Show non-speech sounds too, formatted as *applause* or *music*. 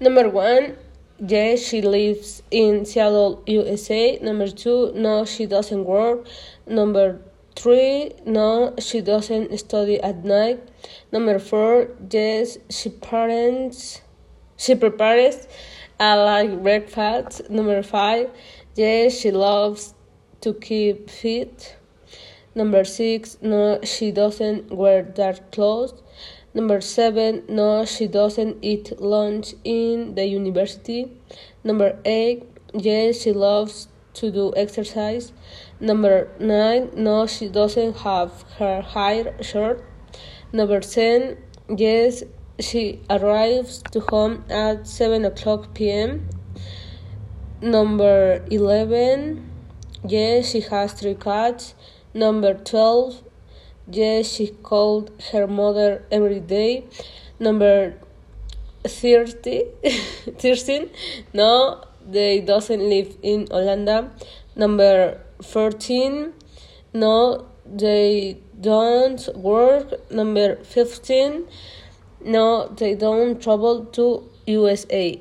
Number one, yes, she lives in Seattle, USA. Number two, no, she doesn't work. Number three, no, she doesn't study at night. Number four, yes, she parents, she prepares a like breakfast. Number five, yes, she loves to keep fit. Number six, no, she doesn't wear dark clothes. Number seven, no, she doesn't eat lunch in the university. Number eight, yes, she loves to do exercise. Number nine, no, she doesn't have her hair short. Number ten, yes, she arrives to home at seven o'clock p.m. Number eleven, yes, she has three cats. Number 12, yes, she called her mother every day. Number 30, *laughs* 13, no, they doesn't live in Holanda. Number 14, no, they don't work. Number 15, no, they don't travel to USA.